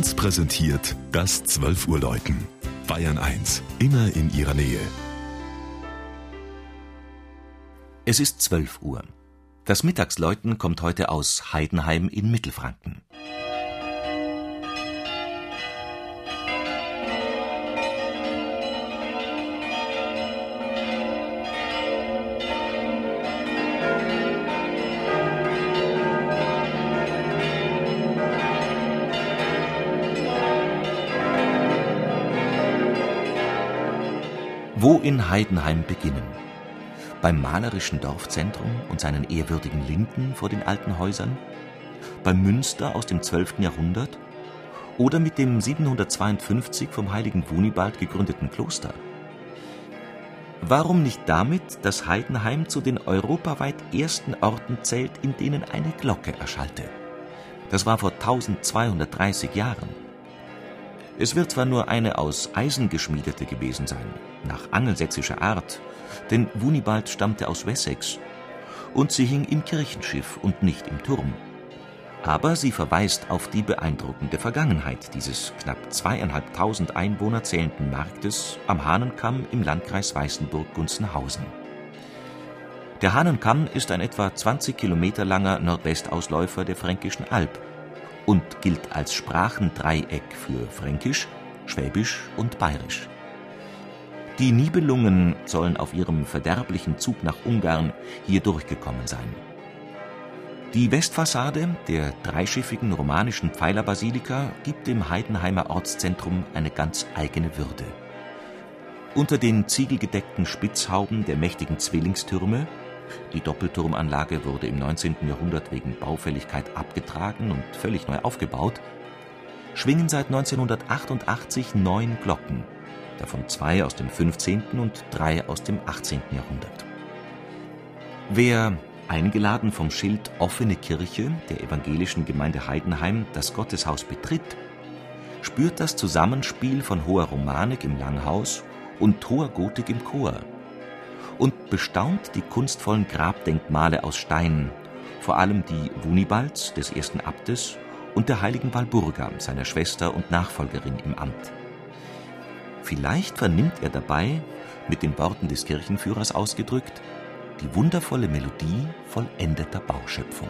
1 präsentiert das 12 Uhr Läuten. Bayern 1, immer in ihrer Nähe. Es ist 12 Uhr. Das Mittagsläuten kommt heute aus Heidenheim in Mittelfranken. Wo in Heidenheim beginnen? Beim malerischen Dorfzentrum und seinen ehrwürdigen Linden vor den alten Häusern? Beim Münster aus dem 12. Jahrhundert? Oder mit dem 752 vom heiligen Wunibald gegründeten Kloster? Warum nicht damit, dass Heidenheim zu den europaweit ersten Orten zählt, in denen eine Glocke erschallte? Das war vor 1230 Jahren. Es wird zwar nur eine aus Eisen geschmiedete gewesen sein, nach angelsächsischer Art, denn Wunibald stammte aus Wessex, und sie hing im Kirchenschiff und nicht im Turm. Aber sie verweist auf die beeindruckende Vergangenheit dieses knapp zweieinhalbtausend Einwohner zählenden Marktes am Hahnenkamm im Landkreis Weißenburg-Gunzenhausen. Der Hahnenkamm ist ein etwa 20 Kilometer langer Nordwestausläufer der Fränkischen Alb und gilt als Sprachendreieck für Fränkisch, Schwäbisch und Bayerisch. Die Nibelungen sollen auf ihrem verderblichen Zug nach Ungarn hier durchgekommen sein. Die Westfassade der dreischiffigen romanischen Pfeilerbasilika gibt dem Heidenheimer Ortszentrum eine ganz eigene Würde. Unter den ziegelgedeckten Spitzhauben der mächtigen Zwillingstürme die Doppelturmanlage wurde im 19. Jahrhundert wegen Baufälligkeit abgetragen und völlig neu aufgebaut, schwingen seit 1988 neun Glocken, davon zwei aus dem 15. und drei aus dem 18. Jahrhundert. Wer, eingeladen vom Schild Offene Kirche der evangelischen Gemeinde Heidenheim, das Gotteshaus betritt, spürt das Zusammenspiel von hoher Romanik im Langhaus und hoher Gotik im Chor und bestaunt die kunstvollen Grabdenkmale aus Stein, vor allem die Wunibalds, des ersten Abtes, und der heiligen Walburga, seiner Schwester und Nachfolgerin im Amt. Vielleicht vernimmt er dabei, mit den Worten des Kirchenführers ausgedrückt, die wundervolle Melodie vollendeter Bauschöpfung.